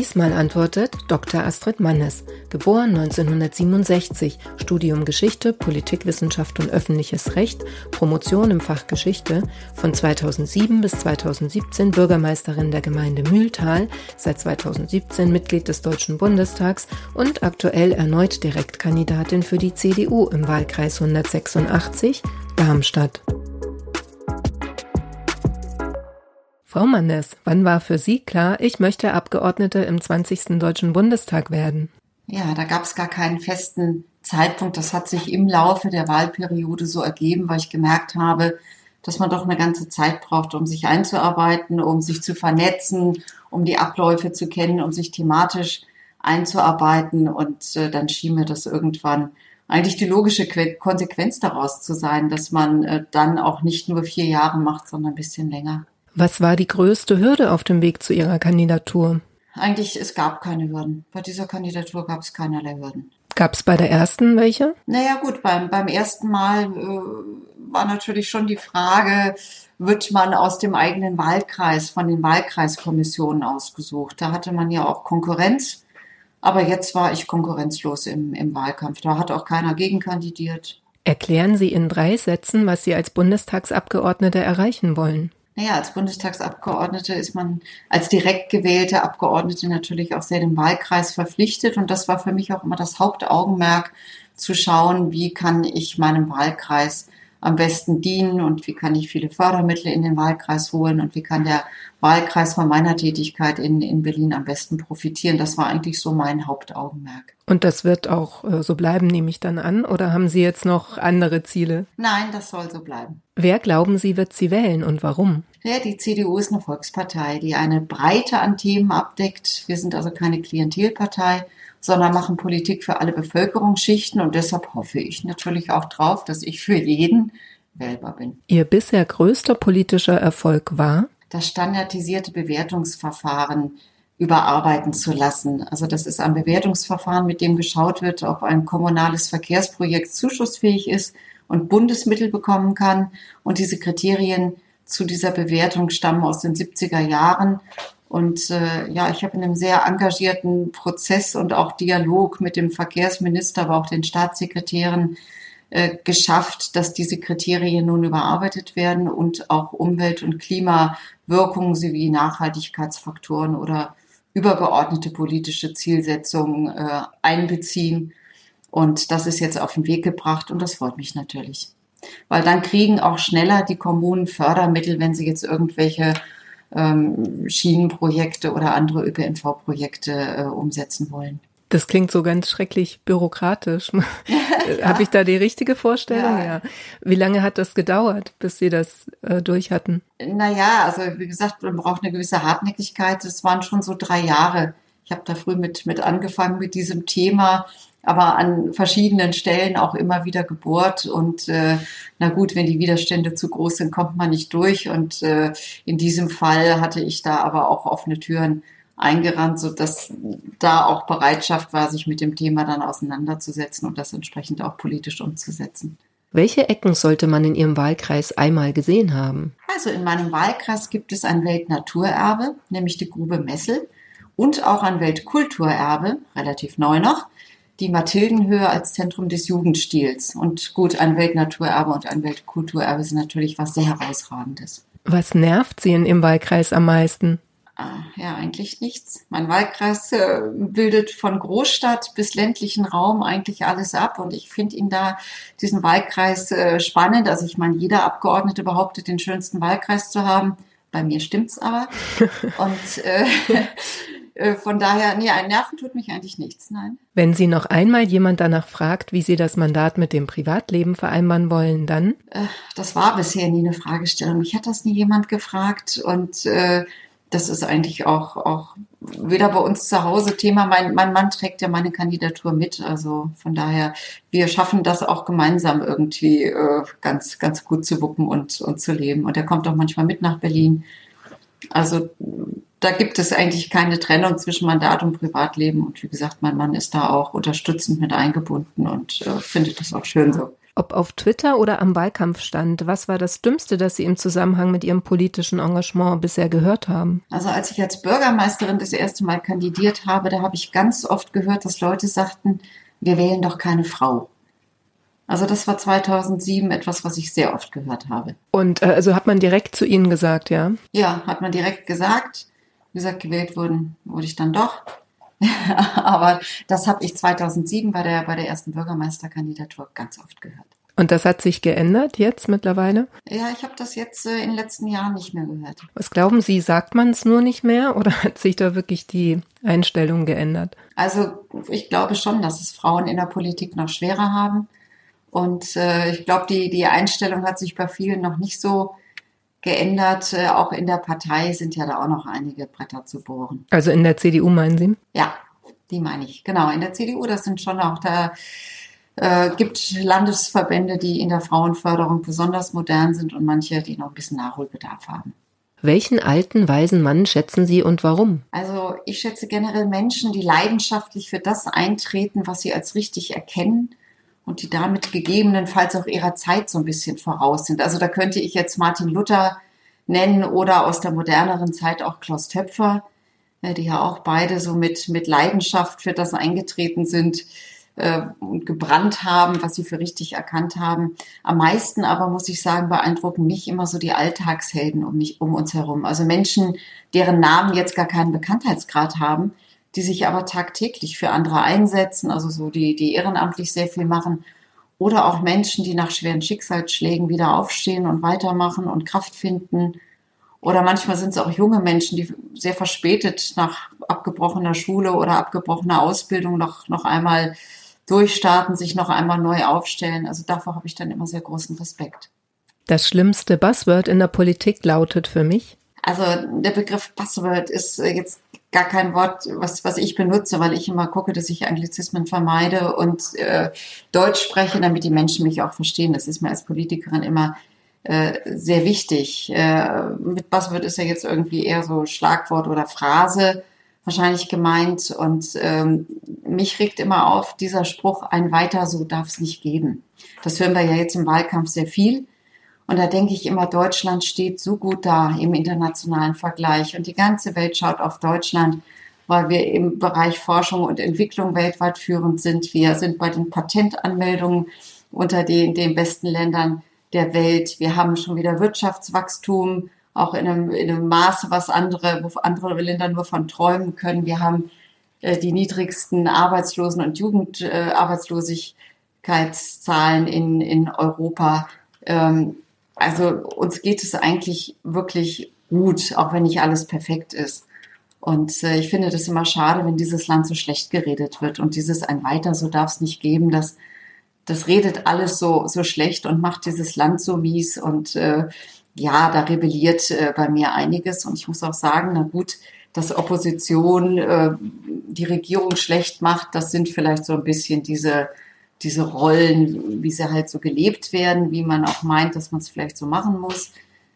Diesmal antwortet Dr. Astrid Mannes, geboren 1967, Studium Geschichte, Politikwissenschaft und öffentliches Recht, Promotion im Fach Geschichte, von 2007 bis 2017 Bürgermeisterin der Gemeinde Mühltal, seit 2017 Mitglied des Deutschen Bundestags und aktuell erneut Direktkandidatin für die CDU im Wahlkreis 186 Darmstadt. Frau Mannes, wann war für Sie klar, ich möchte Abgeordnete im 20. Deutschen Bundestag werden? Ja, da gab es gar keinen festen Zeitpunkt. Das hat sich im Laufe der Wahlperiode so ergeben, weil ich gemerkt habe, dass man doch eine ganze Zeit braucht, um sich einzuarbeiten, um sich zu vernetzen, um die Abläufe zu kennen, um sich thematisch einzuarbeiten. Und äh, dann schien mir das irgendwann eigentlich die logische Konsequenz daraus zu sein, dass man äh, dann auch nicht nur vier Jahre macht, sondern ein bisschen länger. Was war die größte Hürde auf dem Weg zu Ihrer Kandidatur? Eigentlich, es gab keine Hürden. Bei dieser Kandidatur gab es keinerlei Hürden. Gab es bei der ersten welche? Naja gut, beim, beim ersten Mal äh, war natürlich schon die Frage, wird man aus dem eigenen Wahlkreis, von den Wahlkreiskommissionen ausgesucht. Da hatte man ja auch Konkurrenz. Aber jetzt war ich konkurrenzlos im, im Wahlkampf. Da hat auch keiner gegenkandidiert. Erklären Sie in drei Sätzen, was Sie als Bundestagsabgeordnete erreichen wollen. Naja, als Bundestagsabgeordnete ist man als direkt gewählte Abgeordnete natürlich auch sehr dem Wahlkreis verpflichtet. Und das war für mich auch immer das Hauptaugenmerk, zu schauen, wie kann ich meinem Wahlkreis am besten dienen und wie kann ich viele Fördermittel in den Wahlkreis holen und wie kann der Wahlkreis von meiner Tätigkeit in, in Berlin am besten profitieren. Das war eigentlich so mein Hauptaugenmerk. Und das wird auch äh, so bleiben, nehme ich dann an, oder haben Sie jetzt noch andere Ziele? Nein, das soll so bleiben. Wer glauben Sie, wird sie wählen und warum? Ja, die CDU ist eine Volkspartei, die eine Breite an Themen abdeckt. Wir sind also keine Klientelpartei sondern machen Politik für alle Bevölkerungsschichten und deshalb hoffe ich natürlich auch drauf, dass ich für jeden wählbar bin. Ihr bisher größter politischer Erfolg war? Das standardisierte Bewertungsverfahren überarbeiten zu lassen. Also das ist ein Bewertungsverfahren, mit dem geschaut wird, ob ein kommunales Verkehrsprojekt zuschussfähig ist und Bundesmittel bekommen kann. Und diese Kriterien zu dieser Bewertung stammen aus den 70er Jahren und äh, ja, ich habe in einem sehr engagierten Prozess und auch Dialog mit dem Verkehrsminister, aber auch den Staatssekretären äh, geschafft, dass diese Kriterien nun überarbeitet werden und auch Umwelt- und Klimawirkungen sowie Nachhaltigkeitsfaktoren oder übergeordnete politische Zielsetzungen äh, einbeziehen. Und das ist jetzt auf den Weg gebracht und das freut mich natürlich. Weil dann kriegen auch schneller die Kommunen Fördermittel, wenn sie jetzt irgendwelche ähm, Schienenprojekte oder andere ÖPNV-Projekte äh, umsetzen wollen. Das klingt so ganz schrecklich bürokratisch. ja. Habe ich da die richtige Vorstellung? Ja. ja. Wie lange hat das gedauert, bis Sie das äh, durch hatten? Naja, also wie gesagt, man braucht eine gewisse Hartnäckigkeit. Es waren schon so drei Jahre. Ich habe da früh mit, mit angefangen mit diesem Thema aber an verschiedenen Stellen auch immer wieder gebohrt. Und äh, na gut, wenn die Widerstände zu groß sind, kommt man nicht durch. Und äh, in diesem Fall hatte ich da aber auch offene Türen eingerannt, so dass da auch Bereitschaft war, sich mit dem Thema dann auseinanderzusetzen und das entsprechend auch politisch umzusetzen. Welche Ecken sollte man in Ihrem Wahlkreis einmal gesehen haben? Also in meinem Wahlkreis gibt es ein Weltnaturerbe, nämlich die Grube Messel und auch ein Weltkulturerbe, relativ neu noch, die Mathildenhöhe als Zentrum des Jugendstils. Und gut, ein Weltnaturerbe und ein Weltkulturerbe sind natürlich was sehr herausragendes. Was nervt Sie in Ihrem Wahlkreis am meisten? Ah, ja, eigentlich nichts. Mein Wahlkreis äh, bildet von Großstadt bis ländlichen Raum eigentlich alles ab und ich finde ihn da, diesen Wahlkreis äh, spannend. Also ich meine, jeder Abgeordnete behauptet, den schönsten Wahlkreis zu haben. Bei mir stimmt's aber. und äh, von daher, nee, ein Nerven tut mich eigentlich nichts, nein. Wenn Sie noch einmal jemand danach fragt, wie Sie das Mandat mit dem Privatleben vereinbaren wollen, dann? Äh, das war bisher nie eine Fragestellung. Mich hat das nie jemand gefragt und äh, das ist eigentlich auch, auch weder bei uns zu Hause Thema. Mein, mein Mann trägt ja meine Kandidatur mit. Also von daher, wir schaffen das auch gemeinsam irgendwie äh, ganz, ganz gut zu wuppen und, und zu leben. Und er kommt auch manchmal mit nach Berlin. Also da gibt es eigentlich keine Trennung zwischen Mandat und Privatleben. Und wie gesagt, mein Mann ist da auch unterstützend mit eingebunden und äh, findet das auch schön so. Ob auf Twitter oder am Wahlkampfstand, was war das Dümmste, das Sie im Zusammenhang mit Ihrem politischen Engagement bisher gehört haben? Also als ich als Bürgermeisterin das erste Mal kandidiert habe, da habe ich ganz oft gehört, dass Leute sagten, wir wählen doch keine Frau. Also das war 2007 etwas, was ich sehr oft gehört habe. Und äh, also hat man direkt zu Ihnen gesagt, ja? Ja, hat man direkt gesagt. Wie gesagt, gewählt wurden, wurde ich dann doch. Aber das habe ich 2007 bei der, bei der ersten Bürgermeisterkandidatur ganz oft gehört. Und das hat sich geändert jetzt mittlerweile? Ja, ich habe das jetzt äh, in den letzten Jahren nicht mehr gehört. Was glauben Sie, sagt man es nur nicht mehr oder hat sich da wirklich die Einstellung geändert? Also ich glaube schon, dass es Frauen in der Politik noch schwerer haben. Und äh, ich glaube, die, die Einstellung hat sich bei vielen noch nicht so geändert. Äh, auch in der Partei sind ja da auch noch einige Bretter zu bohren. Also in der CDU meinen Sie? Ja, die meine ich. Genau, in der CDU, das sind schon auch da äh, gibt Landesverbände, die in der Frauenförderung besonders modern sind und manche, die noch ein bisschen Nachholbedarf haben. Welchen alten, weisen Mann schätzen Sie und warum? Also ich schätze generell Menschen, die leidenschaftlich für das eintreten, was sie als richtig erkennen und die damit gegebenenfalls auch ihrer Zeit so ein bisschen voraus sind. Also da könnte ich jetzt Martin Luther nennen oder aus der moderneren Zeit auch Klaus Töpfer, äh, die ja auch beide so mit, mit Leidenschaft für das eingetreten sind äh, und gebrannt haben, was sie für richtig erkannt haben. Am meisten aber, muss ich sagen, beeindrucken mich immer so die Alltagshelden um mich, um uns herum. Also Menschen, deren Namen jetzt gar keinen Bekanntheitsgrad haben, die sich aber tagtäglich für andere einsetzen, also so die, die ehrenamtlich sehr viel machen. Oder auch Menschen, die nach schweren Schicksalsschlägen wieder aufstehen und weitermachen und Kraft finden. Oder manchmal sind es auch junge Menschen, die sehr verspätet nach abgebrochener Schule oder abgebrochener Ausbildung noch, noch einmal durchstarten, sich noch einmal neu aufstellen. Also davor habe ich dann immer sehr großen Respekt. Das schlimmste Buzzword in der Politik lautet für mich? Also der Begriff Buzzword ist jetzt gar kein Wort, was, was ich benutze, weil ich immer gucke, dass ich Anglizismen vermeide und äh, Deutsch spreche, damit die Menschen mich auch verstehen. Das ist mir als Politikerin immer äh, sehr wichtig. Äh, mit Buzzword ist ja jetzt irgendwie eher so Schlagwort oder Phrase wahrscheinlich gemeint. Und ähm, mich regt immer auf dieser Spruch, ein weiter so darf es nicht geben. Das hören wir ja jetzt im Wahlkampf sehr viel. Und da denke ich immer, Deutschland steht so gut da im internationalen Vergleich und die ganze Welt schaut auf Deutschland, weil wir im Bereich Forschung und Entwicklung weltweit führend sind. Wir sind bei den Patentanmeldungen unter den, den besten Ländern der Welt. Wir haben schon wieder Wirtschaftswachstum, auch in einem, in einem Maße, was andere, wo andere Länder nur von träumen können. Wir haben äh, die niedrigsten Arbeitslosen- und Jugendarbeitslosigkeitszahlen in, in Europa. Ähm, also uns geht es eigentlich wirklich gut, auch wenn nicht alles perfekt ist. Und äh, ich finde das immer schade, wenn dieses Land so schlecht geredet wird. Und dieses ein weiter, so darf es nicht geben, das, das redet alles so, so schlecht und macht dieses Land so mies. Und äh, ja, da rebelliert äh, bei mir einiges. Und ich muss auch sagen, na gut, dass Opposition äh, die Regierung schlecht macht, das sind vielleicht so ein bisschen diese diese Rollen, wie sie halt so gelebt werden, wie man auch meint, dass man es vielleicht so machen muss.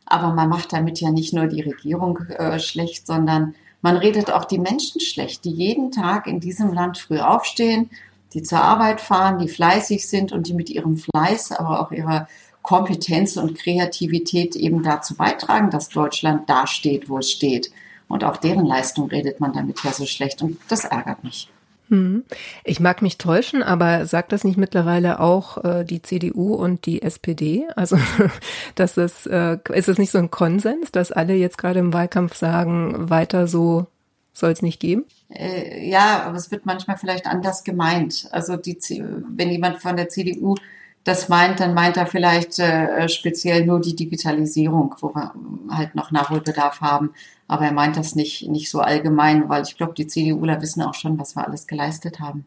Aber man macht damit ja nicht nur die Regierung äh, schlecht, sondern man redet auch die Menschen schlecht, die jeden Tag in diesem Land früh aufstehen, die zur Arbeit fahren, die fleißig sind und die mit ihrem Fleiß, aber auch ihrer Kompetenz und Kreativität eben dazu beitragen, dass Deutschland da steht, wo es steht. Und auch deren Leistung redet man damit ja so schlecht. Und das ärgert mich. Hm. Ich mag mich täuschen, aber sagt das nicht mittlerweile auch äh, die CDU und die SPD? Also, dass es, äh, ist es nicht so ein Konsens, dass alle jetzt gerade im Wahlkampf sagen, weiter so soll es nicht geben? Äh, ja, aber es wird manchmal vielleicht anders gemeint. Also die, wenn jemand von der CDU das meint, dann meint er vielleicht äh, speziell nur die Digitalisierung, wo wir halt noch Nachholbedarf haben. Aber er meint das nicht, nicht so allgemein, weil ich glaube, die CDUler wissen auch schon, was wir alles geleistet haben.